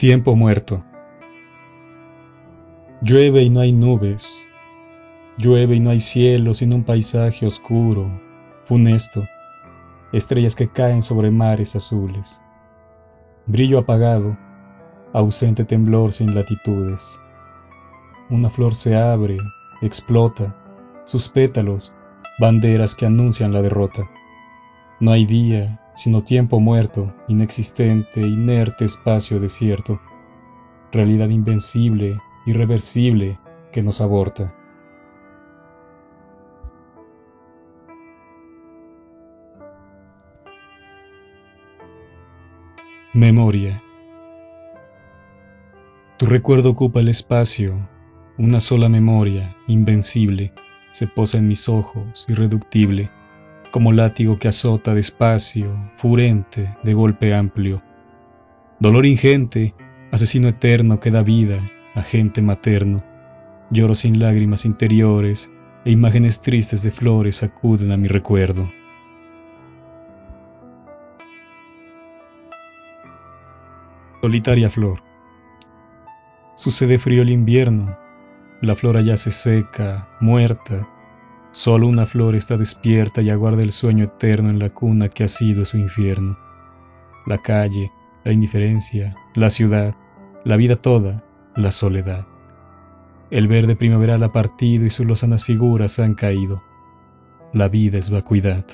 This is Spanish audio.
Tiempo muerto. Llueve y no hay nubes. Llueve y no hay cielo, sino un paisaje oscuro, funesto. Estrellas que caen sobre mares azules. Brillo apagado, ausente temblor sin latitudes. Una flor se abre, explota, sus pétalos, banderas que anuncian la derrota. No hay día, sino tiempo muerto, inexistente, inerte espacio desierto, realidad invencible, irreversible, que nos aborta. Memoria. Tu recuerdo ocupa el espacio, una sola memoria, invencible, se posa en mis ojos, irreductible como látigo que azota despacio, furente, de golpe amplio. Dolor ingente, asesino eterno que da vida, agente materno. Lloro sin lágrimas interiores e imágenes tristes de flores acuden a mi recuerdo. Solitaria flor. Sucede frío el invierno, la flor ya se seca, muerta, Solo una flor está despierta y aguarda el sueño eterno en la cuna que ha sido su infierno. La calle, la indiferencia, la ciudad, la vida toda, la soledad. El verde primaveral ha partido y sus lozanas figuras han caído. La vida es vacuidad.